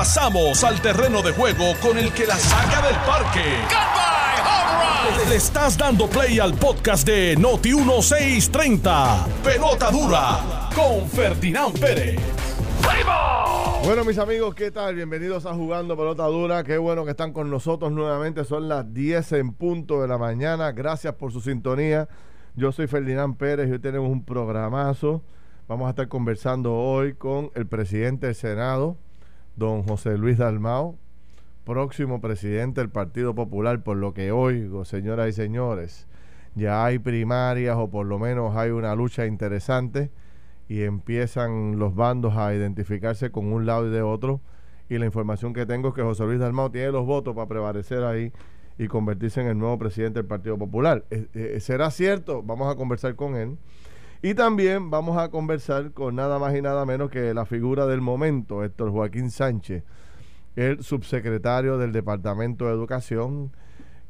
Pasamos al terreno de juego con el que la saca del parque. Le estás dando play al podcast de Noti 1630. Pelota dura con Ferdinand Pérez. Bueno, mis amigos, ¿qué tal? Bienvenidos a Jugando Pelota Dura. Qué bueno que están con nosotros nuevamente. Son las 10 en punto de la mañana. Gracias por su sintonía. Yo soy Ferdinand Pérez y hoy tenemos un programazo. Vamos a estar conversando hoy con el presidente del Senado, don José Luis Dalmao, próximo presidente del Partido Popular, por lo que oigo, señoras y señores, ya hay primarias o por lo menos hay una lucha interesante y empiezan los bandos a identificarse con un lado y de otro. Y la información que tengo es que José Luis Dalmao tiene los votos para prevalecer ahí y convertirse en el nuevo presidente del Partido Popular. Eh, eh, ¿Será cierto? Vamos a conversar con él. Y también vamos a conversar con nada más y nada menos que la figura del momento, Héctor Joaquín Sánchez, el subsecretario del Departamento de Educación,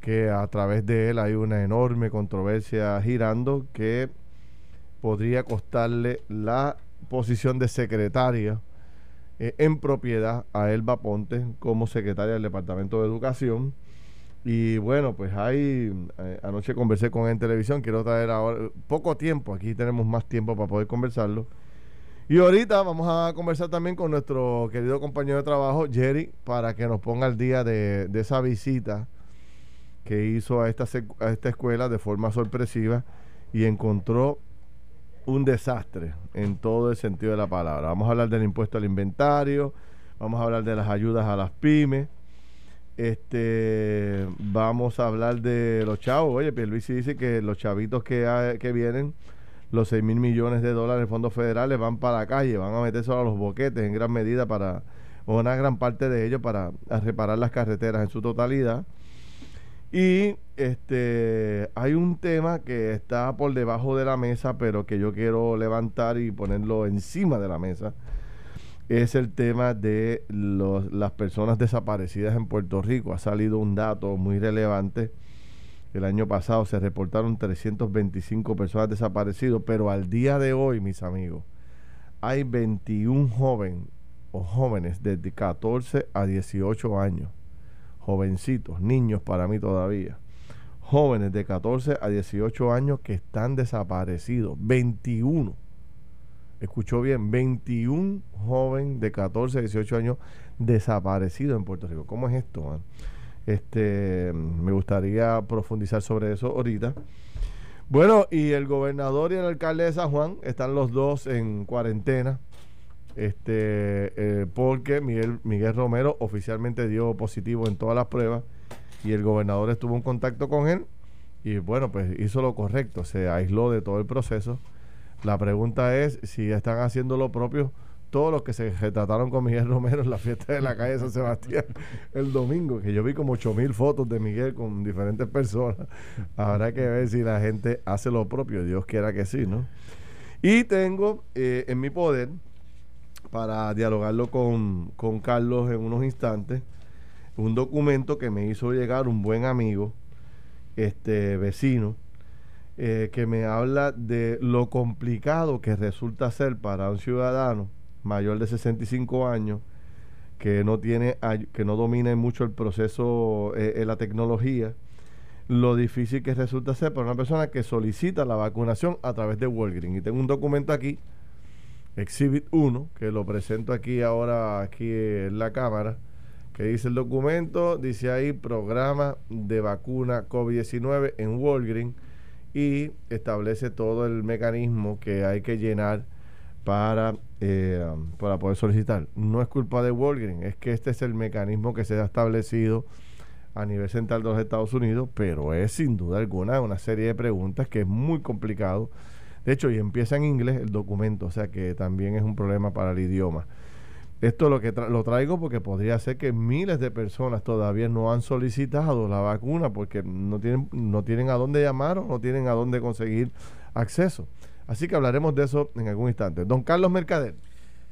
que a través de él hay una enorme controversia girando que podría costarle la posición de secretaria eh, en propiedad a Elba Ponte como secretaria del Departamento de Educación. Y bueno, pues ahí eh, anoche conversé con él en televisión, quiero traer ahora poco tiempo, aquí tenemos más tiempo para poder conversarlo. Y ahorita vamos a conversar también con nuestro querido compañero de trabajo, Jerry, para que nos ponga al día de, de esa visita que hizo a esta, a esta escuela de forma sorpresiva y encontró un desastre en todo el sentido de la palabra. Vamos a hablar del impuesto al inventario, vamos a hablar de las ayudas a las pymes este, vamos a hablar de los chavos. Oye, Pierluisi dice que los chavitos que, que vienen, los 6 mil millones de dólares de fondos federales van para la calle, van a meterse a los boquetes en gran medida para, o una gran parte de ellos para reparar las carreteras en su totalidad. Y este hay un tema que está por debajo de la mesa, pero que yo quiero levantar y ponerlo encima de la mesa es el tema de las personas desaparecidas en Puerto Rico. Ha salido un dato muy relevante. El año pasado se reportaron 325 personas desaparecidas, pero al día de hoy, mis amigos, hay 21 jóvenes o jóvenes de 14 a 18 años, jovencitos, niños para mí todavía, jóvenes de 14 a 18 años que están desaparecidos, 21 escuchó bien, 21 jóvenes de 14 a 18 años desaparecidos en Puerto Rico. ¿Cómo es esto? Este, me gustaría profundizar sobre eso ahorita. Bueno, y el gobernador y el alcalde de San Juan están los dos en cuarentena. Este, eh, porque Miguel, Miguel Romero oficialmente dio positivo en todas las pruebas y el gobernador estuvo en contacto con él y bueno, pues hizo lo correcto, se aisló de todo el proceso la pregunta es si están haciendo lo propio todos los que se retrataron con Miguel Romero en la fiesta de la calle San Sebastián el domingo, que yo vi como 8 mil fotos de Miguel con diferentes personas. Habrá que ver si la gente hace lo propio, Dios quiera que sí, ¿no? Y tengo eh, en mi poder, para dialogarlo con, con Carlos en unos instantes, un documento que me hizo llegar un buen amigo, este vecino, eh, que me habla de lo complicado que resulta ser para un ciudadano mayor de 65 años que no tiene que no domina mucho el proceso eh, la tecnología lo difícil que resulta ser para una persona que solicita la vacunación a través de Walgreens. Y tengo un documento aquí Exhibit 1 que lo presento aquí ahora aquí en la cámara que dice el documento dice ahí programa de vacuna COVID-19 en Walgreens y establece todo el mecanismo que hay que llenar para, eh, para poder solicitar. No es culpa de Walgreens, es que este es el mecanismo que se ha establecido a nivel central de los Estados Unidos, pero es sin duda alguna una serie de preguntas que es muy complicado. De hecho, y empieza en inglés el documento, o sea que también es un problema para el idioma. Esto lo que lo traigo porque podría ser que miles de personas todavía no han solicitado la vacuna porque no tienen, no tienen a dónde llamar o no tienen a dónde conseguir acceso. Así que hablaremos de eso en algún instante. Don Carlos Mercader,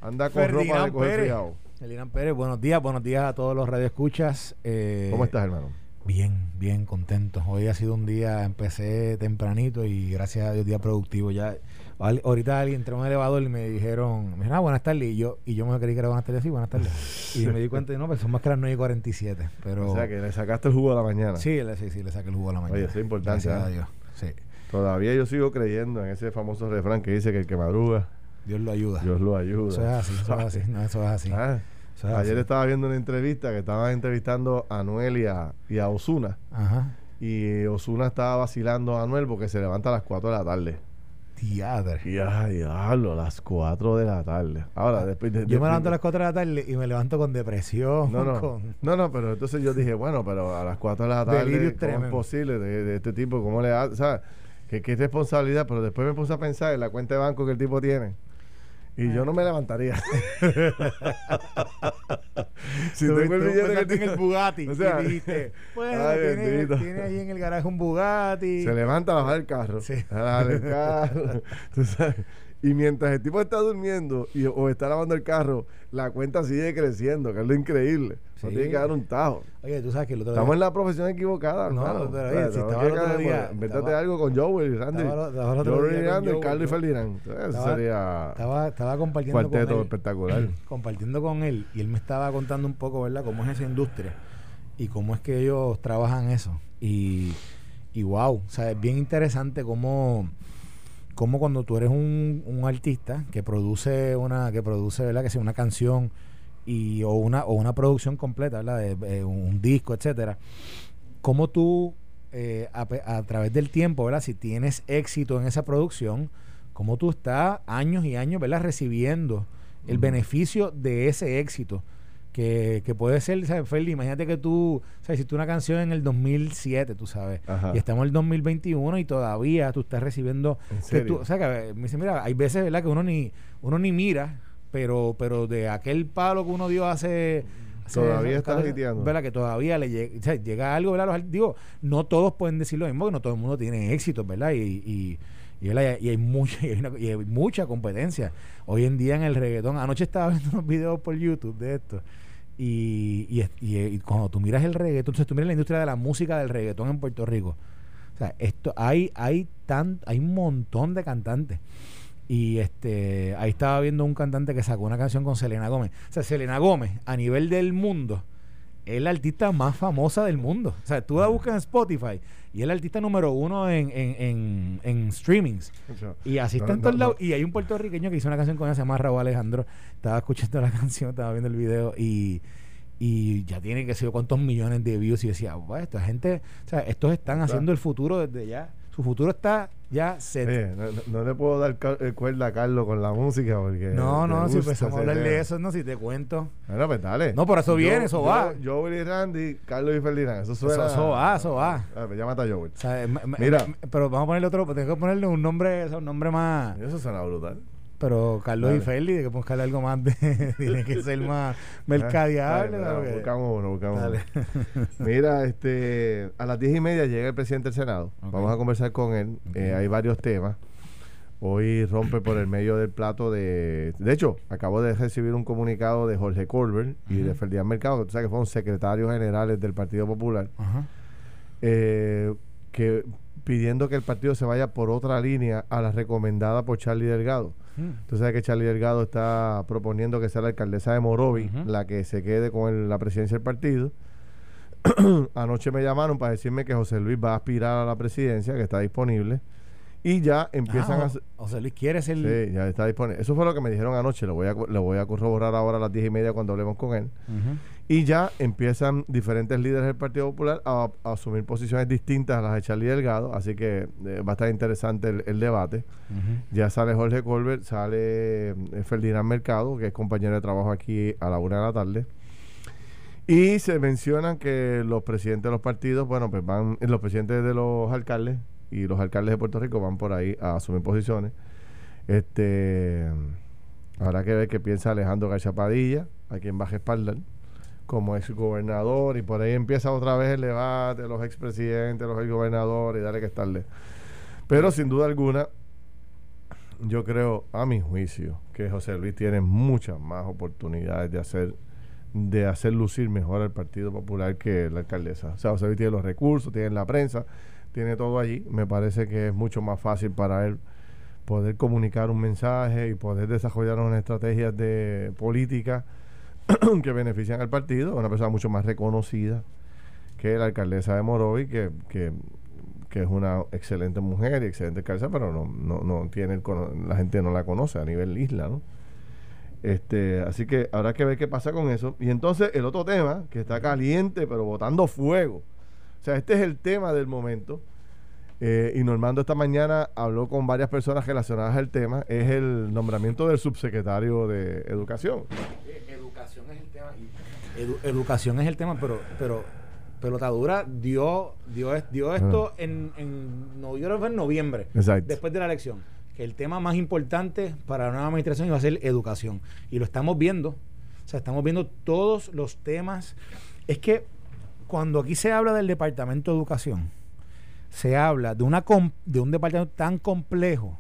anda con ropa de coger friado. Pérez, buenos días, buenos días a todos los radioescuchas. Eh, ¿Cómo estás, hermano? Bien, bien, contento. Hoy ha sido un día, empecé tempranito y gracias a Dios, día productivo. Ya ahorita alguien entró en un elevador y me dijeron, mira, ah, buenas tardes. Y yo, y yo me creí que era buenas tardes, sí, buenas tardes. Y me di cuenta, no, pues son más que las 9 y 47. Pero, o sea, que le sacaste el jugo a la mañana. Sí, sí, sí, le saqué el jugo a la mañana. Oye, eso es importante. Gracias a Dios. Sí. Todavía yo sigo creyendo en ese famoso refrán que dice que el que madruga, Dios lo ayuda. Dios lo ayuda. Eso es así, eso es así. No, eso es así. Ah, ayer estaba viendo una entrevista que estaban entrevistando a Anuel y a, y a Osuna. Ajá. Y Osuna estaba vacilando a Anuel porque se levanta a las 4 de la tarde. Diadre. Y ay, diablo, las 4 de la tarde. Ahora, después de, Yo me levanto a las 4 de la tarde y me levanto con depresión. No, no, con... no, no, pero entonces yo dije, bueno, pero a las 4 de la tarde, Delirio ¿cómo es posible de, de, este tipo? ¿Cómo le hace? O sea, que qué responsabilidad, pero después me puse a pensar en la cuenta de banco que el tipo tiene. Y yo no me levantaría. si tengo el billete que tiene el Bugatti. O sea, dijiste, tiene, tiene, ahí en el garaje un Bugatti. Se levanta a bajar el carro. Sí. A bajar el carro. ¿Tú sabes? Y mientras el tipo está durmiendo y, o está lavando el carro, la cuenta sigue creciendo, que es lo increíble. No tiene que dar un tajo. Oye, tú sabes que el otro Estamos en la profesión equivocada, no, hermano. Pero, oye, si estaba el otro día... Invéntate algo con Joel y Randy. Joel y Randy, Carlos y Ferdinand. Eso sería... Estaba, estaba compartiendo con él. espectacular. compartiendo con él. Y él me estaba contando un poco, ¿verdad? Cómo es esa industria. Y cómo es que ellos trabajan eso. Y, y wow. O sea, es bien interesante cómo como cuando tú eres un, un, artista que produce una que produce verdad que sea una canción y o una o una producción completa verdad de, un disco etcétera. Cómo tú eh, a, a, través del tiempo verdad si tienes éxito en esa producción cómo tú estás años y años verdad recibiendo el beneficio de ese éxito que, que puede ser, ¿sabes, Feli? Imagínate que tú, ¿sabes? Hiciste una canción en el 2007, tú sabes, y estamos en el 2021 y todavía tú estás recibiendo... o sea, que me dice, mira, hay veces, ¿verdad? Que uno ni, uno ni mira, pero, pero de aquel palo que uno dio hace... todavía está. ¿Verdad? Que todavía le llega, o sea, llega algo, ¿verdad? digo, no todos pueden decir lo mismo, que no todo el mundo tiene éxito, ¿verdad? Y, y, y, hay, mucha, y, hay mucha competencia. Hoy en día en el reggaetón, anoche estaba viendo unos videos por YouTube de esto. Y, y, cuando tú miras el reggaetón, entonces tú miras la industria de la música del reggaetón en Puerto Rico. O sea, esto, hay, hay, tan, hay un montón de cantantes. Y este ahí estaba viendo un cantante que sacó una canción con Selena Gómez. O sea, Selena Gómez, a nivel del mundo, es la artista más famosa del mundo. O sea, tú la buscas en Spotify y es el artista número uno en, en, en, streamings. y así está en todos lados. Y hay un puertorriqueño que hizo una canción con ella, se llama Raúl Alejandro. Estaba escuchando la canción, estaba viendo el video y, y ya tiene que ser cuántos millones de views. Y decía, esta gente, o sea, estos están haciendo el futuro desde ya su futuro está ya set. no, le puedo dar el cuerda a Carlos con la música porque. No, no, si empezamos a hablar de eso, no, si te cuento. Bueno, pues dale. No, por eso viene, eso va. Joel y Randy, Carlos y Ferdinand, eso suena. Eso, va, eso va. Ah, pues llámate a Joel. O sea, Mira. pero vamos a ponerle otro, tengo que ponerle un nombre, un nombre más. Eso suena brutal. Pero Carlos y Feli, de que buscarle algo más de. tiene que ser más mercadeable. buscamos uno, buscamos uno. Mira, este, a las diez y media llega el presidente del Senado. Vamos a conversar con él. Eh, hay varios temas. Hoy rompe por el medio del plato de. De hecho, acabo de recibir un comunicado de Jorge Colbert y de Ferdinand Mercado, que tú sabes que fueron secretarios generales del Partido Popular, eh, que pidiendo que el partido se vaya por otra línea a la recomendada por Charlie Delgado. Tú sabes que Charlie Delgado está proponiendo que sea la alcaldesa de Morovi la que se quede con la presidencia del partido. Anoche me llamaron para decirme que José Luis va a aspirar a la presidencia, que está disponible. Y ya empiezan ah, a... José Luis, ¿quieres el...? Sí, ya está disponible. Eso fue lo que me dijeron anoche. Lo voy a, lo voy a corroborar ahora a las diez y media cuando hablemos con él. Y ya empiezan diferentes líderes del Partido Popular a, asumir posiciones distintas a las de Charlie Delgado, así que eh, va a estar interesante el, debate. Ya sale Jorge Colbert, sale eh, Ferdinand Mercado, que es compañero de trabajo aquí a la una de la tarde. Y se mencionan que los presidentes de los partidos, bueno, pues van, los presidentes de los alcaldes y los alcaldes de Puerto Rico van por ahí a asumir posiciones. Este habrá que ver qué piensa Alejandro García Padilla, a quien va a respaldar como ex gobernador y por ahí empieza otra vez el debate, los expresidentes, los ex gobernadores y dale que estarle. Pero sin duda alguna, yo creo, a mi juicio, que José Luis tiene muchas más oportunidades de hacer de hacer lucir mejor al Partido Popular que la alcaldesa. O sea, José Luis tiene los recursos, tiene la prensa, tiene todo allí. Me parece que es mucho más fácil para él poder comunicar un mensaje y poder desarrollar unas estrategias de política que benefician al partido, una persona mucho más reconocida que la alcaldesa de Morovi, que, que, es una excelente mujer y excelente alcaldesa, pero no, no, no tiene la gente no la conoce a nivel isla. Este, así que habrá que ver qué pasa con eso. Y entonces el otro tema, que está caliente, pero botando fuego. O sea, este es el tema del momento. Eh, y Normando esta mañana habló con varias personas relacionadas al tema. Es el nombramiento del subsecretario de Educación. Educación es el tema. educación es el tema, pero, pero Pelotadura dio, dio, dio esto en, en, no, en noviembre, después de la elección el tema más importante para la nueva administración iba a ser educación. Y lo estamos viendo. O sea, estamos viendo todos los temas. Es que cuando aquí se habla del Departamento de Educación, se habla de, una de un departamento tan complejo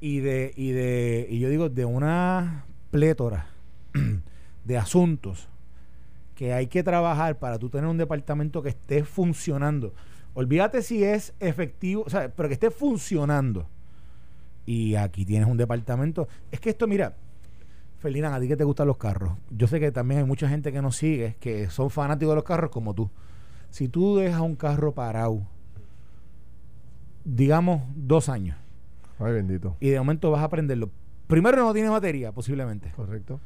y de, y de, y yo digo, de una plétora de asuntos que hay que trabajar para tú tener un departamento que esté funcionando. Olvídate si es efectivo, o pero que esté funcionando y aquí tienes un departamento. Es que esto, mira, Felina, a ti que te gustan los carros. Yo sé que también hay mucha gente que nos sigue que son fanáticos de los carros como tú. Si tú dejas un carro parado, digamos, dos años. Ay, bendito. Y de momento vas a prenderlo. Primero no tiene batería, posiblemente. Correcto.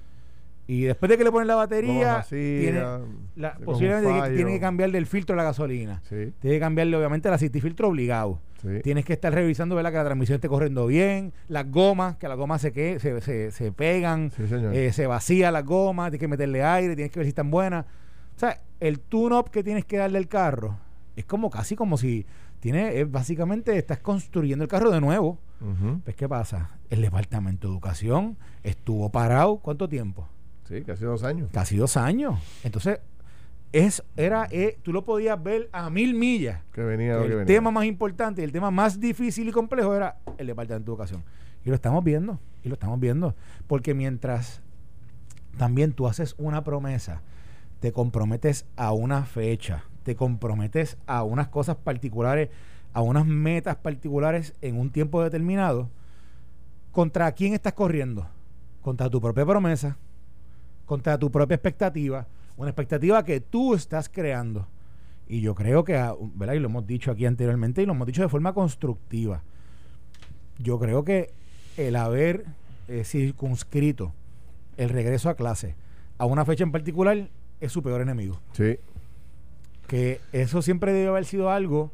Y después de que le ponen la batería, tiene, posiblemente tiene que cambiarle el filtro de la gasolina. Tiene que cambiarle, obviamente, el filtro obligado. Tienes que estar revisando ¿verdad? que la transmisión esté corriendo bien, las gomas, que las gomas se, que, se, se, pegan, eh, se vacía las gomas, tienes que meterle aire, tienes que ver si están buenas. O sea, el tune-up que tienes que darle al carro es como casi como si tiene, básicamente estás construyendo el carro de nuevo. Pues, ¿qué pasa? El departamento de educación estuvo parado, ¿cuánto tiempo? Sí, casi dos años. Casi dos años. Entonces, es, era, eh, tú lo podías ver a mil millas. Que venía, el tema más importante, el tema más difícil y complejo era el Departamento de Educación. Y lo estamos viendo, y lo estamos viendo. Porque mientras también tú haces una promesa, te comprometes a una fecha, te comprometes a unas cosas particulares, a unas metas particulares en un tiempo determinado, ¿contra quién estás corriendo? Contra tu propia promesa, contra tu propia expectativa, una expectativa que tú estás creando. Y yo creo que, ah, ¿verdad? Y lo hemos dicho aquí anteriormente y lo hemos dicho de forma constructiva. Yo creo que el haber eh, circunscrito el regreso a clase a una fecha en particular es su peor enemigo. Sí. Que eso siempre debe haber sido algo,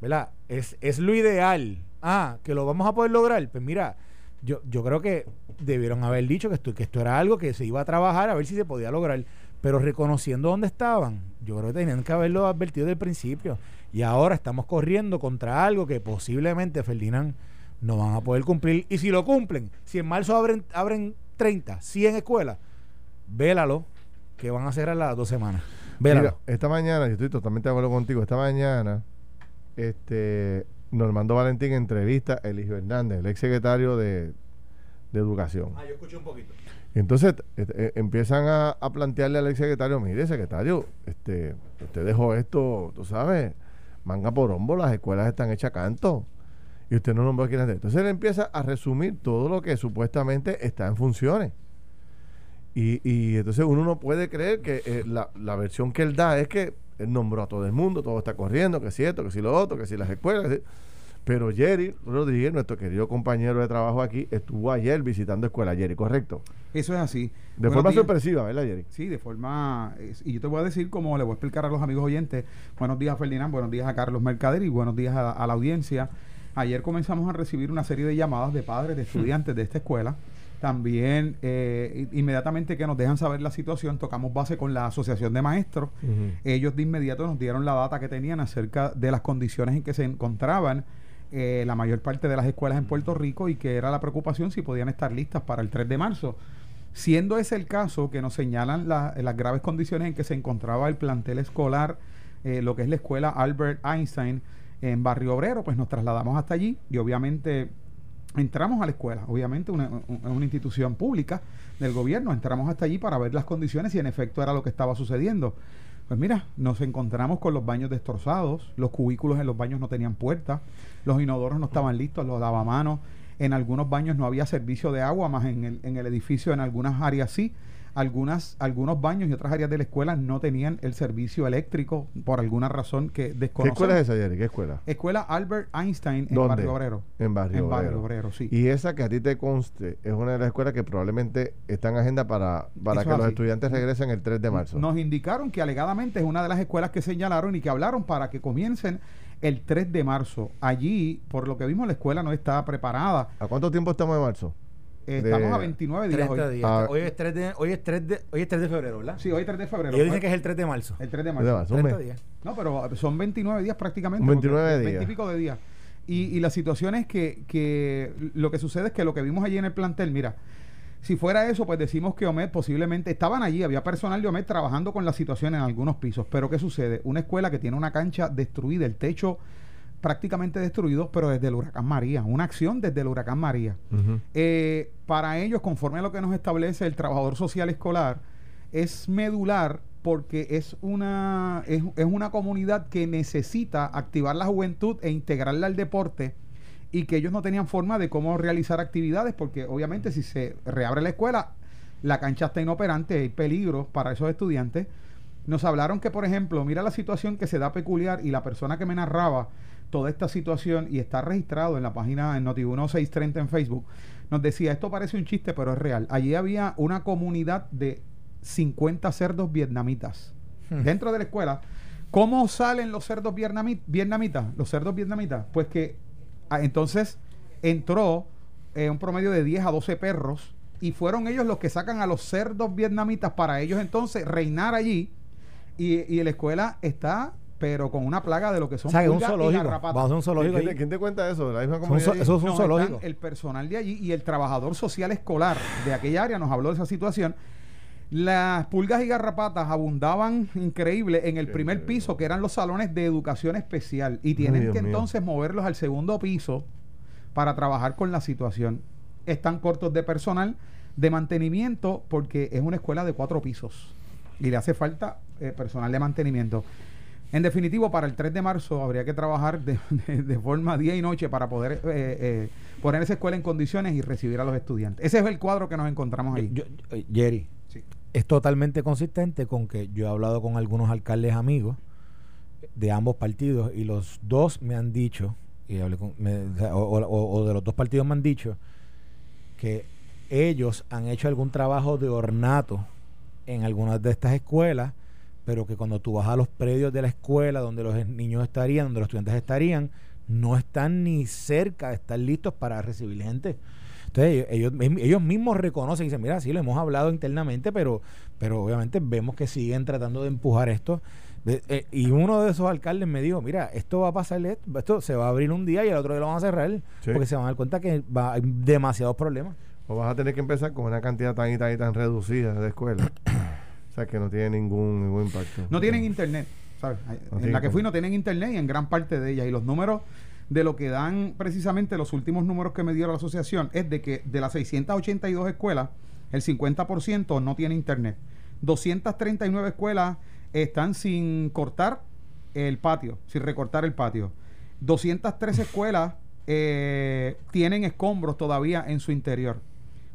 ¿verdad? Es, es lo ideal. Ah, que lo vamos a poder lograr. Pues mira, yo, yo creo que debieron haber dicho que esto, que esto era algo que se iba a trabajar a ver si se podía lograr. Pero reconociendo dónde estaban, yo creo que tenían que haberlo advertido desde el principio. Y ahora estamos corriendo contra algo que posiblemente, Ferdinand, no van a poder cumplir. Y si lo cumplen, si en marzo abren, abren 30, 100 escuelas, vélalo, que van a cerrar las dos semanas. Vélalo. esta mañana, yo estoy totalmente de acuerdo contigo, esta mañana, este Normando Valentín entrevista a Eligio Hernández, el ex secretario de, Educación. Ah, yo escuché un poquito. entonces eh, empiezan a, plantearle al ex secretario, mire secretario, este, usted dejó esto, tú sabes, manga por hombro, las escuelas están hechas canto. Y usted no nombró a quién Entonces él empieza a resumir todo lo que supuestamente está en funciones. Y, y entonces uno no puede creer que eh, la, la versión que él da es que él nombró a todo el mundo, todo está corriendo, que si esto, que si lo otro, que si las escuelas. Pero Jerry Rodríguez, nuestro querido compañero de trabajo aquí, estuvo ayer visitando escuela, Jerry, ¿correcto? Eso es así. De forma sorpresiva, ¿verdad, Jerry? Sí, de forma... Y yo te voy a decir, como le voy a explicar a los amigos oyentes, buenos días a Ferdinand, buenos días a Carlos Mercader y buenos días a, a la audiencia. Ayer comenzamos a recibir una serie de llamadas de padres de estudiantes de esta escuela también, eh, inmediatamente que nos dejan saber la situación, tocamos base con la Asociación de Maestros. Ellos de inmediato nos dieron la data que tenían acerca de las condiciones en que se encontraban eh, la mayor parte de las escuelas en Puerto Rico y que era la preocupación si podían estar listas para el 3 de marzo. Siendo ese el caso que nos señalan las graves condiciones en que se encontraba el plantel escolar, eh, lo que es la escuela Albert Einstein en Barrio Obrero, pues nos trasladamos hasta allí y obviamente entramos a la escuela, obviamente una, una institución pública del gobierno, entramos hasta allí para ver las condiciones y en efecto era lo que estaba sucediendo. Pues mira, nos encontramos con los baños destrozados, los cubículos en los baños no tenían puertas, los inodoros no estaban listos, los lavamanos, en algunos baños no había servicio de agua, más en el, en el edificio en algunas áreas sí. Algunas, algunos baños y otras áreas de la escuela no tenían el servicio eléctrico por alguna razón que ¿Qué desconocemos. escuela es esa, Jerry? ¿Qué escuela? Escuela Albert Einstein en ¿Dónde? Barrio Obrero. En Barrio En Obrero. Barrio Obrero, sí. Y esa que a ti te conste es una de las escuelas que probablemente está en agenda para, para Eso que es los así. estudiantes regresen el 3 de marzo. Nos indicaron que alegadamente es una de las escuelas que señalaron y que hablaron para que comiencen el 3 de marzo. Allí, por lo que vimos, la escuela no está preparada. ¿A cuánto tiempo estamos de marzo? Eh, De- Estamos a 29 días 30 hoy. días. Ah. hoy, es 3 de, hoy, es 3 de, hoy es 3 de febrero, ¿verdad? Sí, hoy es 3 de febrero. Ellos dicen que es el 3 de marzo. el 3 de ¿De marzo. marzo? Un 30 mes. días. No, pero son 29 días prácticamente. 29 porque- días. 20 y pico de días. Y, y la situación es que, que lo que sucede es que lo que vimos allí en el plantel, mira, si fuera eso, pues decimos que OMED posiblemente estaban allí, había personal de OMED trabajando con la situación en algunos pisos. Pero ¿qué sucede? Una escuela que tiene una cancha destruida, el techo prácticamente destruido, pero desde el huracán María, una acción desde el huracán María. Eh, para ellos, conforme a lo que nos establece el trabajador social escolar, es medular porque es una, es, es una comunidad que necesita activar la juventud e integrarla al deporte y que ellos no tenían forma de cómo realizar actividades porque obviamente si se reabre la escuela, la cancha está inoperante, hay peligro para esos estudiantes. Nos hablaron que, por ejemplo, mira la situación que se da peculiar y la persona que me narraba toda esta situación y está registrado en la página en Noti1630 en Facebook, nos decía, esto parece un chiste, pero es real. Allí había una comunidad de 50 cerdos vietnamitas dentro de la escuela. ¿Cómo salen los cerdos vietnami- vietnamitas? Los cerdos vietnamitas. Pues que ah, entonces entró eh, un promedio de 10 a 12 perros y fueron ellos los que sacan a los cerdos vietnamitas para ellos entonces reinar allí y, y la escuela está pero con una plaga de lo que son O sea, que es un pulgas y zoológico. garrapatas. Vamos a hacer un zoológico ¿Quién, quién te cuenta eso? ¿De la misma Son comunidad? so- allí? eso es un No, zoológico. el personal de allí y el trabajador social escolar de aquella área nos habló de esa situación. Las pulgas y garrapatas abundaban increíble en el primer piso, que eran los salones de educación especial, y tienen Dios que mío. entonces moverlos al segundo piso para trabajar con la situación. Están cortos de personal de mantenimiento porque es una escuela de cuatro pisos y le hace falta eh, personal de mantenimiento. En definitivo, para el 3 de marzo habría que trabajar de, de- de forma día y noche para poder eh, eh, poner esa escuela en condiciones y recibir a los estudiantes. Ese es el cuadro que nos encontramos ahí. Yo- yo- eh, Jerry, Sí. es totalmente consistente con que yo he hablado con algunos alcaldes amigos de ambos partidos y los dos me han dicho, y hablé con- me- o, sea, o- o- o de los dos partidos me han dicho, que ellos han hecho algún trabajo de ornato en algunas de estas escuelas, pero que cuando tú vas a los predios de la escuela donde los niños estarían, donde los estudiantes estarían, no están ni cerca de estar listos para recibir gente. Entonces ellos, ellos, mismos reconocen y dicen, mira, sí, lo hemos hablado internamente, pero, pero obviamente vemos que siguen tratando de empujar esto. Eh, y uno de esos alcaldes me dijo, mira, esto va a pasar, esto se va a abrir un día y el otro día lo van a cerrar, Sí. porque se van a dar cuenta que va, hay demasiados problemas. O vas a tener que empezar con una cantidad tan y tan y tan reducida de escuelas. O sea, que no tiene ningún, ningún impacto. No tienen internet, ¿sabes? No en tienen la que fui no tienen internet y en gran parte de ellas. Y los números de lo que dan precisamente los últimos números que me dio la asociación es de que de las 682 escuelas, el 50% no tiene internet. 239 escuelas están sin cortar el patio, sin recortar el patio. 203 escuelas eh, tienen escombros todavía en su interior.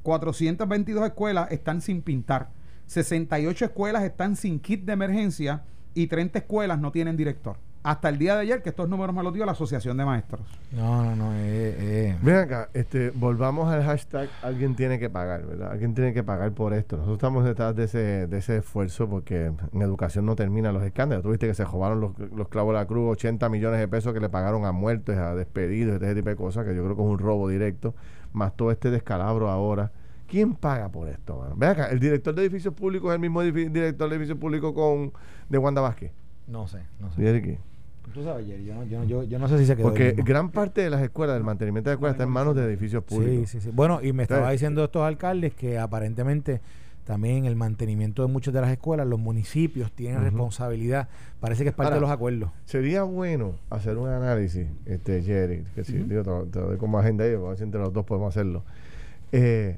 422 escuelas están sin pintar. 68 escuelas están sin kit de emergencia y 30 escuelas no tienen director. Hasta el día de ayer, que estos números me los dio la Asociación de Maestros. No, no, no. Eh, eh. Ven acá, este, volvamos al hashtag alguien tiene que pagar, ¿verdad? Alguien tiene que pagar por esto. Nosotros estamos detrás de ese, de ese esfuerzo porque en educación no terminan los escándalos. Tuviste que se robaron los, los clavos de la cruz, 80 millones de pesos que le pagaron a muertos, a despedidos, ese tipo de cosas, que yo creo que es un robo directo, más todo este descalabro ahora. ¿Quién paga por esto, mano? Ven acá, el director de edificios públicos es el mismo director de edificios públicos con, de Wanda Vázquez. No sé, no ¿Y sé. de qué? Tú sabes, Jerry, yo no, yo, no- yo, yo no sé si se quedó Porque gran parte de las escuelas, del mantenimiento de escuelas, está en manos de edificios públicos. Sí, sí, sí. Bueno, y me estaba Entonces, diciendo estos alcaldes que aparentemente también el mantenimiento de muchas de las escuelas, los municipios tienen responsabilidad. Parece que es parte Ahora, de los acuerdos. Sería bueno hacer un análisis, este Jerry, que si digo, te, lo- te lo doy como agenda ahí, a ver si entre los dos podemos hacerlo. Eh,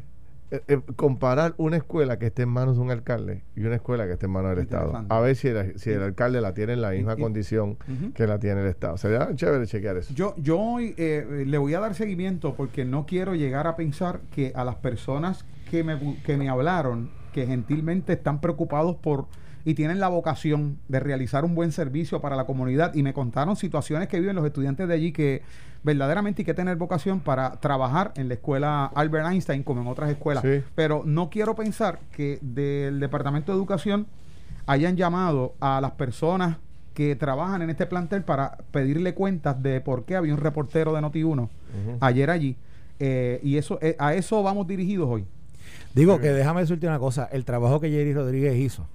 eh, eh, comparar una escuela que esté en manos de un alcalde y una escuela que esté en manos del Estado. A ver si el, si el alcalde la tiene en la misma y- condición que la tiene el Estado. Sería chévere chequear eso. Yo, yo hoy eh, le voy a dar seguimiento porque no quiero llegar a pensar que a las personas que me, que me hablaron que gentilmente están preocupados por y tienen la vocación de realizar un buen servicio para la comunidad y me contaron situaciones que viven los estudiantes de allí que verdaderamente hay que tener vocación para trabajar en la escuela Albert Einstein como en otras escuelas. Pero no quiero pensar que del Departamento de Educación hayan llamado a las personas que trabajan en este plantel para pedirle cuentas de por qué había un reportero de Noti1 ayer allí. Eh, y eso eh, a eso vamos dirigidos hoy. Digo que déjame decirte una cosa, el trabajo que Jerry Rodríguez hizo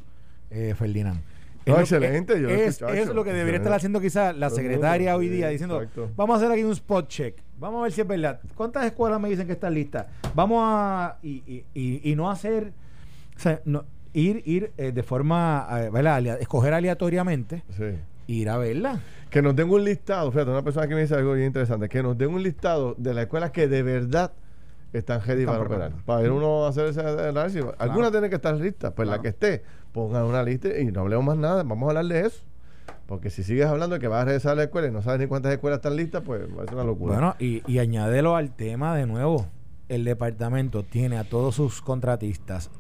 eh, Ferdinand. excelente. Yo es, es lo que debería estar haciendo quizás la secretaria hoy día, diciendo, vamos a hacer aquí un spot check. Vamos a ver si es verdad. ¿Cuántas escuelas me dicen que están listas? Vamos a... Y, y, y, no hacer... O sea, no, ir ir eh, de forma... Eh, ¿verdad? Escoger aleatoriamente. Ir a verla. Que nos den un listado. Fíjate, una persona que me dice algo bien interesante. Que nos den un listado de las escuelas que de verdad están ready para operar. Para ver uno hacer ese análisis. Alguna tiene que estar lista. Pues la que esté, pongan una lista y no hablemos más nada. Vamos a hablar de eso. Porque si sigues hablando de que vas a regresar a la escuela y no sabes ni cuántas escuelas están listas, pues es una locura. Bueno, y, y añádelo al tema de nuevo. El departamento tiene a todos sus contratistas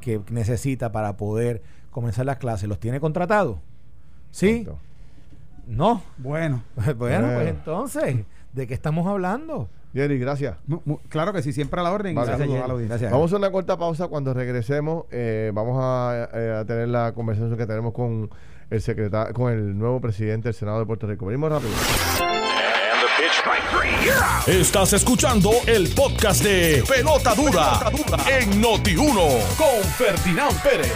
que necesita para poder comenzar las clases. ¿Los tiene contratados? ¿Sí? No. Bueno. bueno, pues entonces, ¿de qué estamos hablando? Jerry, gracias. claro que sí, siempre a la orden. gracias, Vamos a una corta pausa. Cuando regresemos, eh, vamos eh, a, tener la conversación que tenemos con el secretario, con el nuevo presidente del Senado de Puerto Rico. Venimos rápido. Estás escuchando el podcast de Pelota Dura, en Noti1 con Ferdinand Pérez.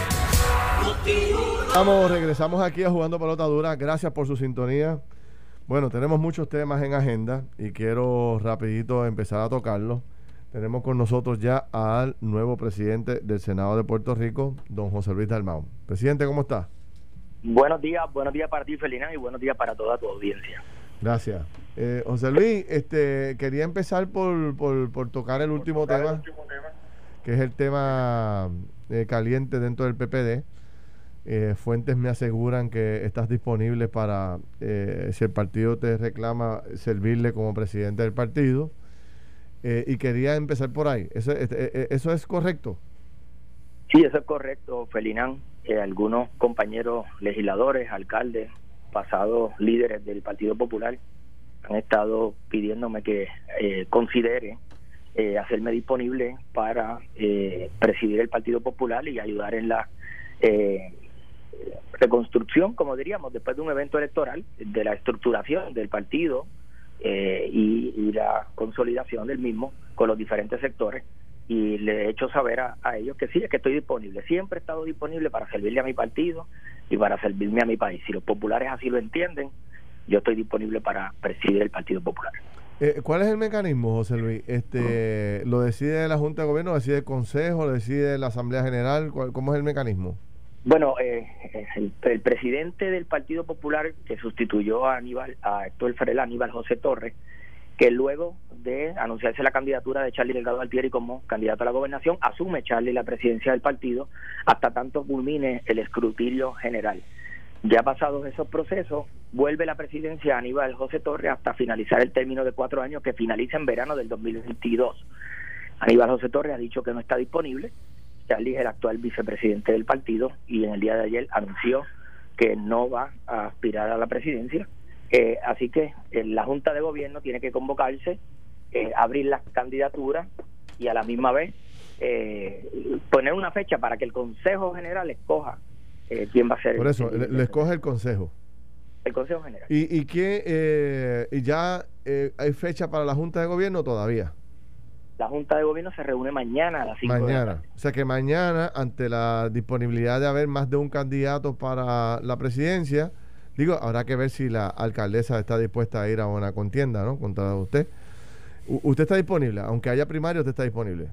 Vamos, regresamos aquí a Jugando Pelota Dura. Gracias por su sintonía. Bueno, tenemos muchos temas en agenda y quiero rapidito empezar a tocarlos. Tenemos con nosotros ya al nuevo presidente del Senado de Puerto Rico, don José Luis Dalmau. Presidente, ¿cómo está? Buenos días, buenos días para ti, Felina, y buenos días para toda tu audiencia. Gracias. Eh, José Luis, este, quería empezar por, por, tocar el último, tema, que es el tema eh, caliente dentro del PPD. Eh, fuentes me aseguran que estás disponible para, eh, si el partido te reclama, servirle como presidente del partido. Eh, y quería empezar por ahí. ¿Eso, este, ¿Eso es correcto? Sí, eso es correcto, Felinán. algunos compañeros legisladores, alcaldes, pasados líderes del Partido Popular han estado pidiéndome que considere hacerme disponible para presidir el Partido Popular y ayudar en la reconstrucción, como diríamos, después de un evento electoral, de la estructuración del partido eh, y, la consolidación del mismo con los diferentes sectores. Y le he hecho saber a, ellos que sí, es que estoy disponible. Siempre he estado disponible para servirle a mi partido y para servirme a mi país. Si los populares así lo entienden, yo estoy disponible para presidir el Partido Popular. Eh, ¿Cuál es el mecanismo, José Luis? Este, ¿Lo decide la Junta de Gobierno, lo decide el Consejo, lo decide la Asamblea General? ¿Cómo es el mecanismo? Bueno, eh, el, presidente del Partido Popular que sustituyó a Aníbal, a Héctor Aníbal José Torres, que luego de anunciarse la candidatura de Charlie Delgado Altieri como candidato a la gobernación, asume Charlie la presidencia del partido hasta tanto culmine el escrutinio general. Ya pasados esos procesos, vuelve la presidencia Aníbal José Torres hasta finalizar el término de cuatro años que finaliza en verano del 2022. Aníbal José Torres ha dicho que no está disponible Charlie es el actual vicepresidente del partido y en el día de ayer anunció que no va a aspirar a la presidencia. Así que la Junta de Gobierno tiene que convocarse, abrir las candidaturas y a la misma vez poner una fecha para que el Consejo General escoja quién va a ser. Por eso, le, escoge el Consejo. El Consejo General. ¿Y, y, qué, y ya hay fecha para la Junta de Gobierno todavía? La Junta de Gobierno se reúne mañana a las 5 Mañana. O sea que mañana, ante la disponibilidad de haber más de un candidato para la presidencia, digo, habrá que ver si la alcaldesa está dispuesta a ir a una contienda, ¿no? Contra usted. ¿Usted está disponible? Aunque haya primario, ¿usted está disponible?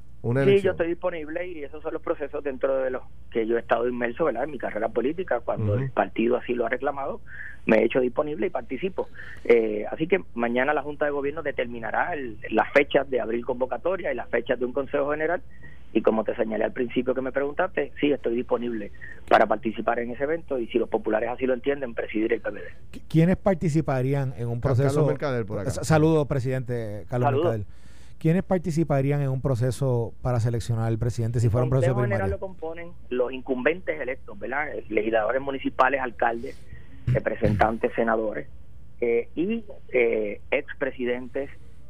sí, yo estoy disponible y esos son los procesos dentro de los que yo he estado inmerso ¿verdad? en mi carrera política. Cuando el partido así lo ha reclamado, me he hecho disponible y participo. Eh, así que mañana la Junta de Gobierno determinará las fechas de abril convocatoria y las fechas de un Consejo General. Y como te señalé al principio que me preguntaste, sí, estoy disponible para participar en ese evento y si los populares así lo entienden, presidir el PBD. ¿Quiénes participarían en un proceso? Carlos Mercader por acá. Saludos, presidente Carlos Mercader. ¿quiénes participarían en un proceso para seleccionar al presidente si fuera un proceso primario? general lo componen los incumbentes electos, ¿verdad? Legisladores municipales, alcaldes, representantes, senadores eh, y eh, expresidentes,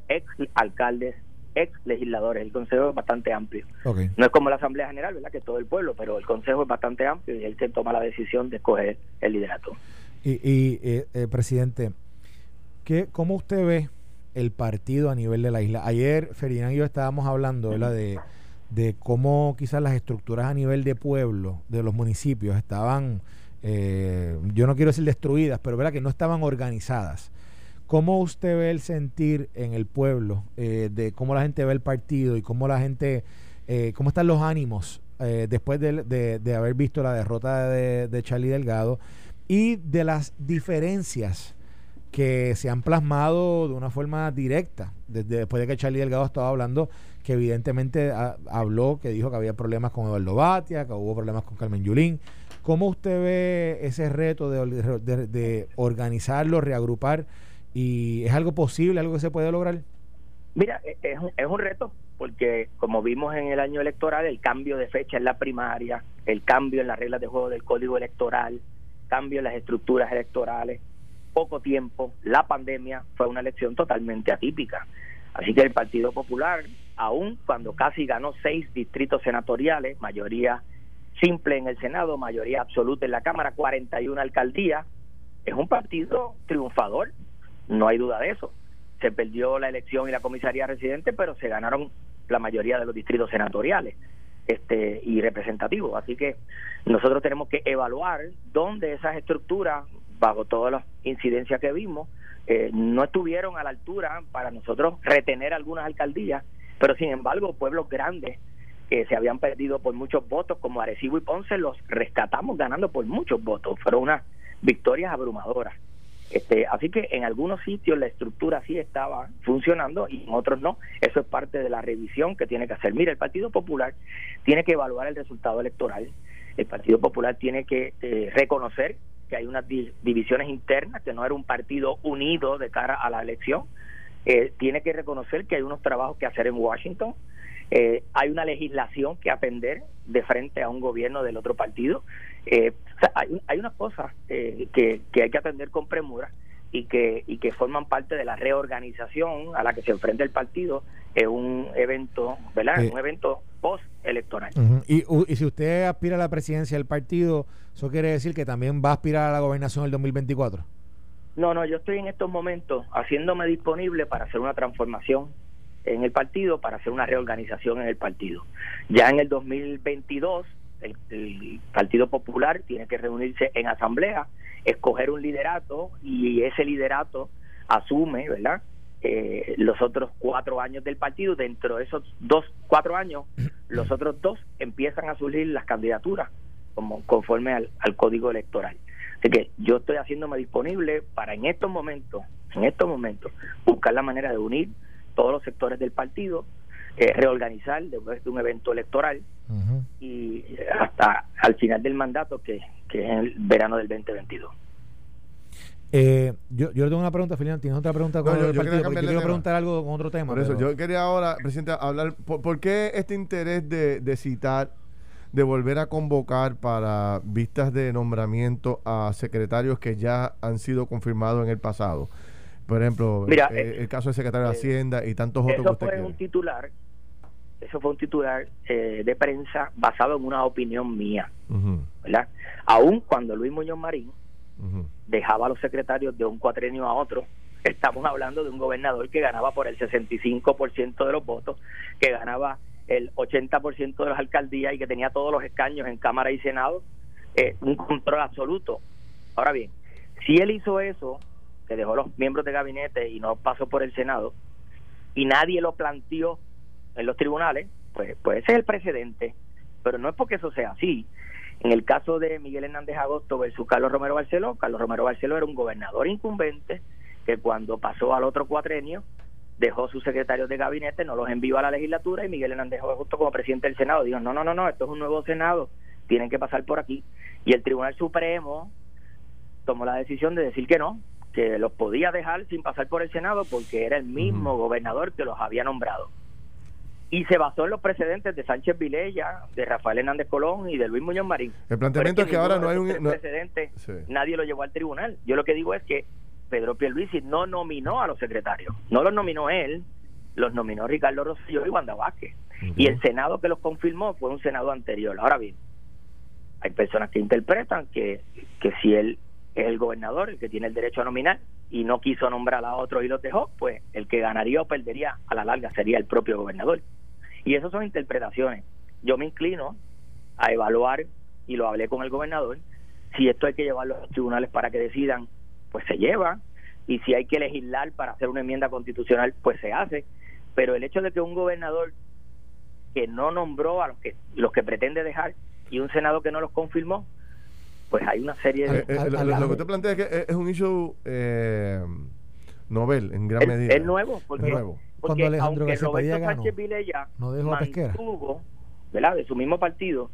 ex alcaldes, ex legisladores. El consejo es bastante amplio. No es como la Asamblea General, ¿verdad? Que todo el pueblo, pero el consejo es bastante amplio y él se toma la decisión de escoger el liderato. Y, y eh, eh, presidente, ¿qué, ¿cómo usted ve el partido a nivel de la isla? Ayer Ferdinand y yo estábamos hablando ¿verdad? De, de cómo quizás las estructuras a nivel de pueblo, de los municipios, estaban, eh, yo no quiero decir destruidas, pero ¿verdad? que no estaban organizadas. ¿Cómo usted ve el sentir en el pueblo eh, de cómo la gente ve el partido y cómo la gente, eh, cómo están los ánimos eh, después de, haber visto la derrota de, Charlie Delgado y de las diferencias que se han plasmado de una forma directa desde después de que Charlie Delgado estaba hablando que evidentemente habló, que dijo que había problemas con Eduardo Batia, que hubo problemas con Carmen Yulín. ¿Cómo usted ve ese reto de organizarlo, reagrupar? ¿Y es algo posible, algo que se puede lograr? Mira, e, es un, es un reto, porque como vimos en el año electoral, el cambio de fecha en la primaria, el cambio en las reglas de juego del código electoral, cambio en las estructuras electorales, poco tiempo, la pandemia fue una elección totalmente atípica. Así que el Partido Popular, aún cuando casi ganó seis distritos senatoriales, mayoría simple en el Senado, mayoría absoluta en la Cámara, 41 alcaldías, es un partido triunfador no hay duda de eso. Se perdió la elección y la comisaría residente, pero se ganaron la mayoría de los distritos senatoriales este y representativos. Así que nosotros tenemos que evaluar dónde esas estructuras, bajo todas las incidencias que vimos, eh, no estuvieron a la altura para nosotros retener algunas alcaldías, pero sin embargo pueblos grandes que se habían perdido por muchos votos, como Arecibo y Ponce, los rescatamos ganando por muchos votos. Fueron unas victorias abrumadoras. Este, así que en algunos sitios la estructura sí estaba funcionando y en otros no. Eso es parte de la revisión que tiene que hacer. Mira, el Partido Popular tiene que evaluar el resultado electoral. El Partido Popular tiene que eh, reconocer que hay unas divisiones internas, que no era un partido unido de cara a la elección. Eh, tiene que reconocer que hay unos trabajos que hacer en Washington. Eh, hay una legislación que atender de frente a un gobierno del otro partido. Eh, hay, hay unas cosas eh, que, que hay que atender con premura y que, y que forman parte de la reorganización a la que se enfrenta el partido en un evento, ¿verdad? un evento post-electoral. y, y si usted aspira a la presidencia del partido, ¿eso quiere decir que también va a aspirar a la gobernación el 2024? No, no, yo estoy en estos momentos haciéndome disponible para hacer una transformación en el partido, para hacer una reorganización en el partido. Ya en el 2022 el, Partido Popular tiene que reunirse en asamblea, escoger un liderato y ese liderato asume, ¿verdad? Eh, los otros cuatro años del partido, dentro de esos dos, cuatro años, los otros dos empiezan a surgir las candidaturas como conforme al, al código electoral. Así que yo estoy haciéndome disponible para en estos momentos, en estos momentos, buscar la manera de unir todos los sectores del partido, eh, reorganizar después de un evento electoral y hasta al final del mandato que, que es el verano del 2022. Eh, yo, yo le tengo una pregunta, Filián. ¿Tienes otra pregunta con el partido? Yo quiero preguntar algo con otro tema. Por eso, yo quería ahora, presidente, hablar. ¿Por, qué este interés de, de, citar, de volver a convocar para vistas de nombramiento a secretarios que ya han sido confirmados en el pasado? Por ejemplo, eh, eh, el, caso del secretario de Hacienda y tantos otros. Eso fue un titular eso fue un titular eh, de prensa basado en una opinión mía, ¿verdad? Aún cuando Luis Muñoz Marín dejaba a los secretarios de un cuatrenio a otro, estamos hablando de un gobernador que ganaba por el 65% de los votos, que ganaba el 80% de las alcaldías y que tenía todos los escaños en Cámara y Senado, eh, un control absoluto. Ahora bien, si él hizo eso, que dejó los miembros de gabinete y no pasó por el Senado, y nadie lo planteó en los tribunales, pues, pues ese es el precedente. Pero no es porque eso sea así. En el caso de Miguel Hernández Agosto versus Carlos Romero Barceló, Carlos Romero Barceló era un gobernador incumbente que cuando pasó al otro cuatrenio dejó sus secretarios de gabinete, no los envió a la legislatura y Miguel Hernández Agosto como presidente del Senado dijo, no, no, no, no, esto es un nuevo Senado, tienen que pasar por aquí. Y el Tribunal Supremo tomó la decisión de decir que no, que los podía dejar sin pasar por el Senado porque era el mismo gobernador que los había nombrado. Y se basó en los precedentes de Sánchez Vilella, de Rafael Hernández Colón y de Luis Muñoz Marín. El planteamiento es que, ahora no hay un precedente, nadie lo llevó al tribunal. Yo lo que digo es que Pedro Pierluisi no nominó a los secretarios, no los nominó él, los nominó Ricardo Rosselló y Wanda Vázquez. Y el Senado que los confirmó fue un Senado anterior. Ahora bien, hay personas que interpretan que, que si él es el gobernador el que tiene el derecho a nominar y no quiso nombrar a otros y los dejó, pues el que ganaría o perdería a la larga sería el propio gobernador. Y esas son interpretaciones. Yo me inclino a evaluar, y lo hablé con el gobernador, si esto hay que llevarlo a los tribunales para que decidan, pues se lleva, y si hay que legislar para hacer una enmienda constitucional, pues se hace. Pero el hecho de que un gobernador que no nombró a los que, los que pretende dejar y un Senado que no los confirmó, pues hay una serie de... Eh, eh, lo, que usted plantea es que es un issue eh, novel en gran medida. Es nuevo, porque, nuevo. cuando Alejandro García Roberto Sánchez Vilella no dejó mantuvo, ¿verdad? de su mismo partido,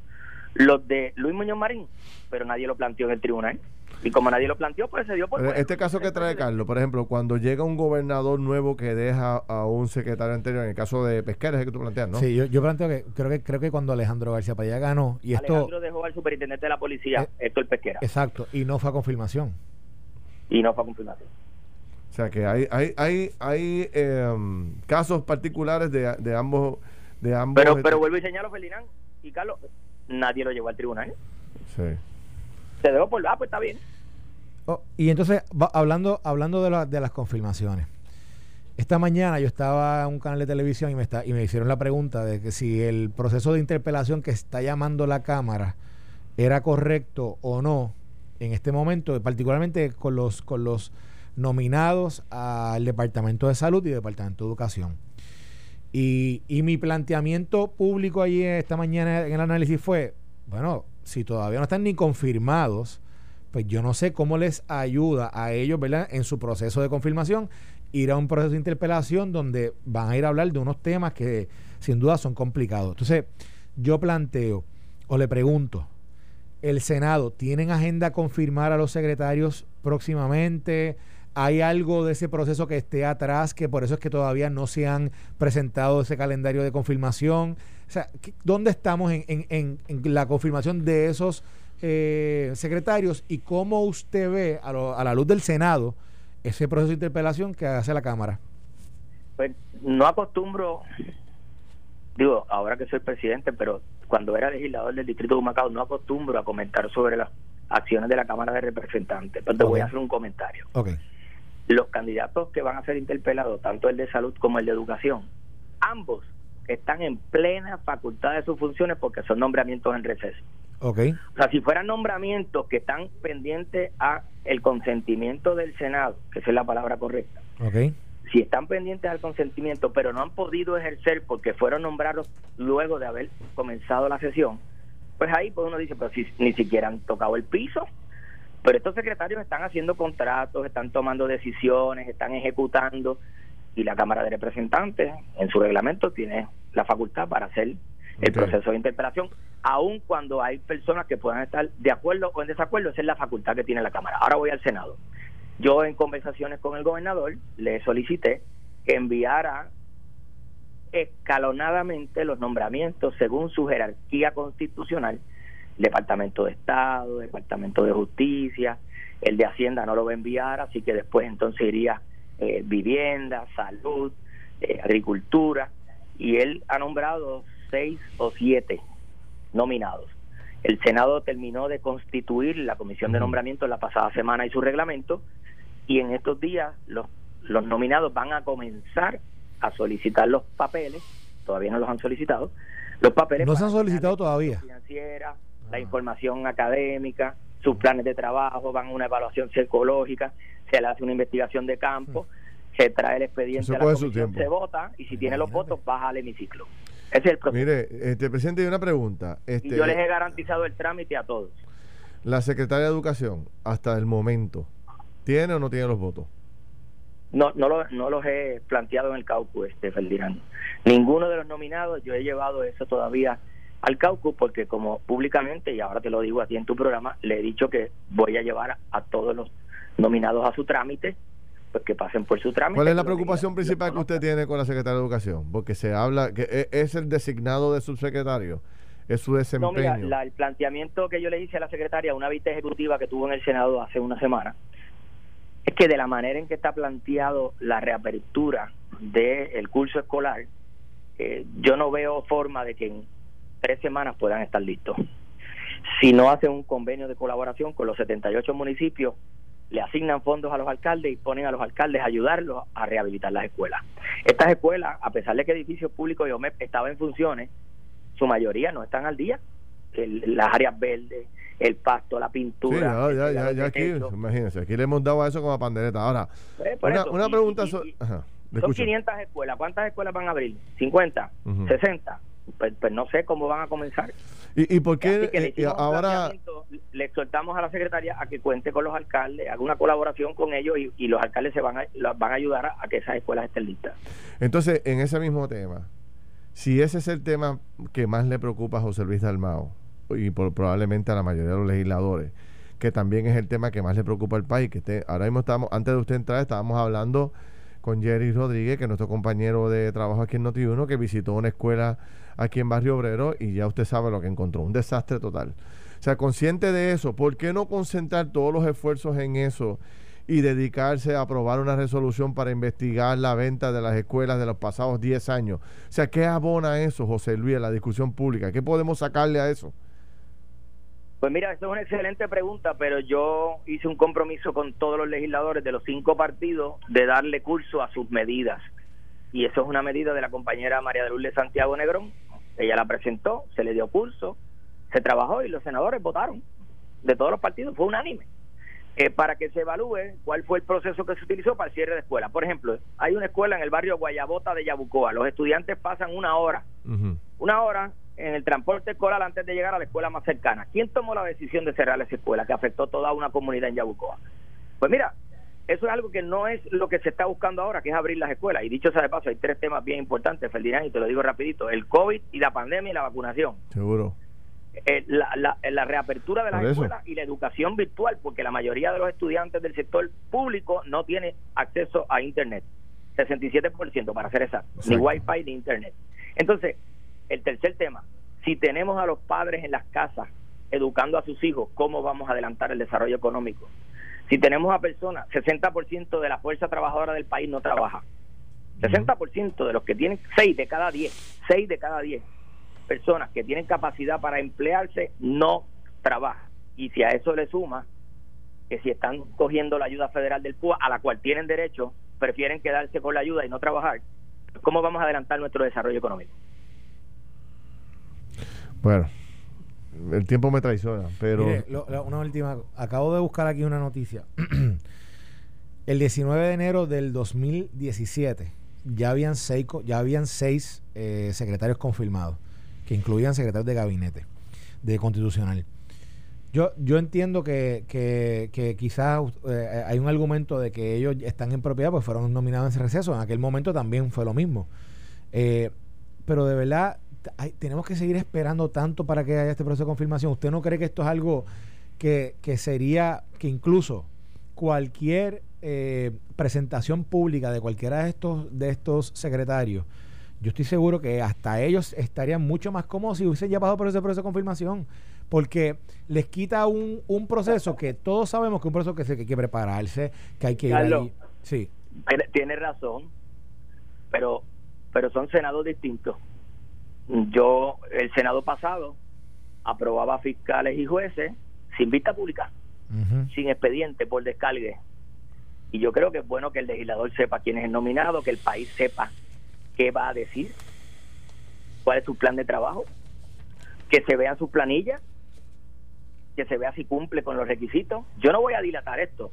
los de Luis Muñoz Marín, pero nadie lo planteó en el tribunal. Y como nadie lo planteó, pues se dio por... Este caso que trae Carlos, por ejemplo, cuando llega un gobernador nuevo que deja a un secretario anterior, en el caso de Pesquera, es que tú planteas, ¿no? Sí, yo, yo, planteo que creo que creo que cuando Alejandro García Padilla ganó y Alejandro dejó al superintendente de la policía, esto el Pesquera. Exacto, y no fue a confirmación. Y no fue a confirmación. O sea que hay hay hay, hay em, casos particulares de, de ambos de ambos Pero pero vuelvo y señalo Ferdinand y Carlos, nadie lo llevó al tribunal. Sí. Se dejó por ah, pues está bien. Oh, y entonces, hablando, hablando de, de las confirmaciones. Esta mañana yo estaba en un canal de televisión y me, está, y me hicieron la pregunta de que si el proceso de interpelación que está llamando la Cámara era correcto o no en este momento, particularmente con los, con los nominados al Departamento de Salud y Departamento de Educación. Y, y mi planteamiento público allí esta mañana en el análisis fue, bueno, si todavía no están ni confirmados, pues yo no sé cómo les ayuda a ellos, ¿verdad? En su proceso de confirmación, ir a un proceso de interpelación donde van a ir a hablar de unos temas que sin duda son complicados. Entonces, yo planteo o le pregunto, ¿el Senado tienen agenda confirmar a los secretarios próximamente? ¿Hay algo de ese proceso que esté atrás, que por eso es que todavía no se han presentado ese calendario de confirmación? O sea, ¿dónde estamos en, en la confirmación de esos eh, secretarios y cómo usted ve a, a, la luz del Senado ese proceso de interpelación que hace la Cámara. Pues no acostumbro, digo, ahora que soy presidente, pero cuando era legislador del Distrito de Humacao no acostumbro a comentar sobre las acciones de la Cámara de Representantes, pero te voy a hacer un comentario. Okay. Los candidatos que van a ser interpelados, tanto el de salud como el de educación, ambos están en plena facultad de sus funciones porque son nombramientos en receso. Okay. O sea, si fueran nombramientos que están pendientes a el consentimiento del Senado, que esa es la palabra correcta. Okay. Si están pendientes al consentimiento, pero no han podido ejercer porque fueron nombrados luego de haber comenzado la sesión, pues ahí pues uno dice, pero si ni siquiera han tocado el piso. Pero estos secretarios están haciendo contratos, están tomando decisiones, están ejecutando y la Cámara de Representantes en su reglamento tiene la facultad para hacer el proceso de interpelación, aun cuando hay personas que puedan estar de acuerdo o en desacuerdo, esa es la facultad que tiene la Cámara. Ahora voy al Senado. Yo en conversaciones con el gobernador le solicité que enviara escalonadamente los nombramientos según su jerarquía constitucional, Departamento de Estado, Departamento de Justicia, el de Hacienda no lo va a enviar, así que después entonces iría eh, vivienda, salud, eh, agricultura, y él ha nombrado seis o siete nominados. El Senado terminó de constituir la comisión de nombramiento la pasada semana y su reglamento y en estos días los, los nominados van a comenzar a solicitar los papeles, todavía no los han solicitado, los papeles. No se han solicitado todavía. Financiera, la ah. información académica, sus planes de trabajo, van a una evaluación psicológica, se le hace una investigación de campo, mm. se trae el expediente a la comisión, se vota y si tiene los votos baja al hemiciclo. Ese es el proceso. Mire, este presidente, hay una pregunta. Este, y yo les he garantizado el trámite a todos. La secretaria de Educación, hasta el momento, ¿tiene o no tiene los votos? No, no, no los he planteado en el caucus, este, Ferdinando. Ninguno de los nominados, yo he llevado eso todavía al caucus porque como públicamente, y ahora te lo digo a ti en tu programa, le he dicho que voy a llevar a, todos los nominados a su trámite pues que pasen por su trámite. ¿Cuál es la preocupación principal que usted tiene con la Secretaría de Educación? Porque se habla que e, es el designado de subsecretario, es su desempeño. No, mira, el planteamiento que yo le hice a la secretaria, una vista ejecutiva que tuvo en el Senado hace una semana, es que de la manera en que está planteado la reapertura del curso escolar, eh, yo no veo forma de que en tres semanas puedan estar listos. Si no hacen un convenio de colaboración con los 78 municipios, le asignan fondos a los alcaldes y ponen a los alcaldes a ayudarlos a rehabilitar las escuelas. Estas escuelas, a pesar de que edificios públicos y OMEP estaban en funciones, su mayoría no están al día. las áreas verdes, el pasto, la pintura. Sí, ya, ya, ya, aquí, imagínense, aquí le hemos dado eso como a pandereta. Ahora, pues, una, pregunta. son 500 escuelas, ¿cuántas escuelas van a abrir? ¿50? ¿60? Pues, pues, no sé cómo van a comenzar. ¿Y, y por qué eh, ahora le exhortamos a la secretaria a que cuente con los alcaldes, haga una colaboración con ellos y, los alcaldes se van a, van a ayudar a, que esas escuelas estén listas? Entonces, en ese mismo tema, si ese es el tema que más le preocupa a José Luis Dalmao y por, probablemente a la mayoría de los legisladores, que también es el tema que más le preocupa al país, que esté, ahora mismo estamos, antes de usted entrar, estábamos hablando con Jerry Rodríguez, que es nuestro compañero de trabajo aquí en Noti1, que visitó una escuela aquí en Barrio Obrero y ya usted sabe lo que encontró, un desastre total. O sea, consciente de eso, ¿por qué no concentrar todos los esfuerzos en eso y dedicarse a aprobar una resolución para investigar la venta de las escuelas de los pasados 10 años? O sea, ¿qué abona eso, José Luis, a la discusión pública? ¿Qué podemos sacarle a eso? Pues mira, esa es una excelente pregunta, pero yo hice un compromiso con todos los legisladores de los cinco partidos de darle curso a sus medidas y eso es una medida de la compañera María de Lourdes Santiago Negrón. Ella la presentó, se le dio curso, se trabajó y los senadores votaron de todos los partidos, fue unánime. Eh, para que se evalúe cuál fue el proceso que se utilizó para el cierre de escuela. Por ejemplo, hay una escuela en el barrio Guayabota de Yabucoa. Los estudiantes pasan una hora, una hora en el transporte escolar antes de llegar a la escuela más cercana. ¿Quién tomó la decisión de cerrar esa escuela que afectó toda una comunidad en Yabucoa? Pues mira, eso es algo que no es lo que se está buscando ahora, que es abrir las escuelas. Y dicho sea de paso, hay tres temas bien importantes, Ferdinand, y te lo digo rapidito. El COVID y la pandemia y la vacunación. Seguro. Eh, la, la, reapertura de las escuelas y la educación virtual, porque la mayoría de los estudiantes del sector público no tiene acceso a Internet. 67% para hacer esa, ni Wi-Fi ni Internet. Entonces, el tercer tema, si tenemos a los padres en las casas educando a sus hijos, ¿cómo vamos a adelantar el desarrollo económico? Si tenemos a personas, 60% de la fuerza trabajadora del país no trabaja. 60% de los que tienen, 6 de cada 10, 6 de cada 10 personas que tienen capacidad para emplearse no trabajan. Y si a eso le suma que si están cogiendo la ayuda federal del PUA, a la cual tienen derecho, prefieren quedarse con la ayuda y no trabajar, ¿cómo vamos a adelantar nuestro desarrollo económico? Bueno, el tiempo me traiciona, pero... una última, acabo de buscar aquí una noticia. el 19 de enero del 2017 ya habían seis, ya habían seis eh, secretarios confirmados, que incluían secretarios de gabinete, de constitucional. Yo, yo entiendo que, que, quizás eh, hay un argumento de que ellos están en propiedad, pues fueron nominados en ese receso. En aquel momento también fue lo mismo. Eh, pero de verdad, tenemos que seguir esperando tanto para que haya este proceso de confirmación. ¿Usted no cree que esto es algo que, sería, que incluso cualquier eh, presentación pública de cualquiera de estos, de estos secretarios, yo estoy seguro que hasta ellos estarían mucho más cómodos si hubiesen ya pasado por ese proceso de confirmación, porque les quita un, un proceso que todos sabemos que es un proceso que, se, que hay que prepararse, que hay que ir ahí. Sí. Tiene razón, pero, pero son senados distintos yo, el Senado pasado aprobaba fiscales y jueces sin vista pública, sin expediente por descargue. Y yo creo que es bueno que el legislador sepa quién es el nominado, que el país sepa qué va a decir, cuál es su plan de trabajo, que se vea su planilla, que se vea si cumple con los requisitos. Yo no voy a dilatar esto,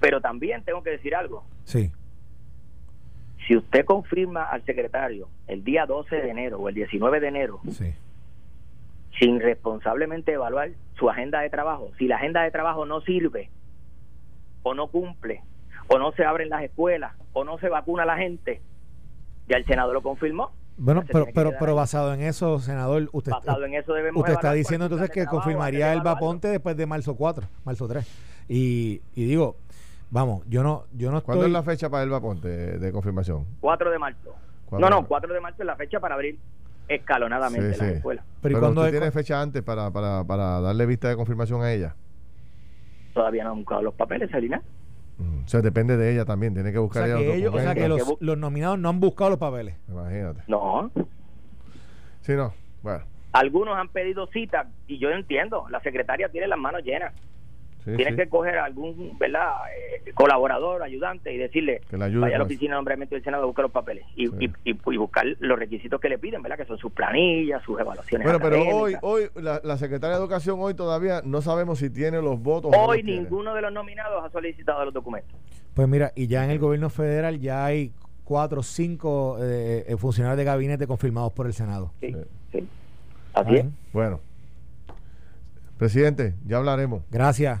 pero también tengo que decir algo. Sí. Si usted confirma al secretario el día 12 de enero o el 19 de enero, sin responsablemente evaluar su agenda de trabajo, si la agenda de trabajo no sirve o no cumple, o no se abren las escuelas, o no se vacuna la gente, ya el Senado lo confirmó. Bueno, pero, pero, pero basado en eso, senador, usted, usted está diciendo entonces que confirmaría el Vaponte después de marzo 4, marzo 3. Y, y digo, Vamos, yo no, yo no ¿Cuándo estoy. es la fecha para Elba Ponte de, de confirmación? 4 de marzo. No, no, 4 de marzo es la fecha para abrir escalonadamente Sí, las sí. escuelas. Pero ¿y Pero cuándo usted es- tiene fecha antes para, para, para darle vista de confirmación a ella. Todavía no han buscado los papeles, Salina. Mm, O sea, depende de ella también. Tiene que o buscar sea, ella que los ellos, o sea, que los, los nominados no han buscado los papeles. Imagínate. No. Sí, no. Bueno. Algunos han pedido cita y yo entiendo, la secretaria tiene las manos llenas. Sí, Tienes sí. que coger a algún ¿verdad? Eh, colaborador, ayudante y decirle, Que le ayude vaya a la eso. oficina de nombramiento del Senado a buscar los papeles y, Sí. y, y- y buscar los requisitos que le piden, ¿verdad? Que son sus planillas, sus evaluaciones. Bueno, pero hoy, hoy la, la secretaria de Educación hoy todavía no sabemos si tiene los votos. o no Hoy los tiene. ninguno de los nominados ha solicitado los documentos. Pues mira, y ya en el gobierno federal ya hay cuatro o cinco eh, eh, funcionarios de gabinete confirmados por el Senado. Sí, Sí. sí. Así es. Bueno. Presidente, ya hablaremos. Gracias.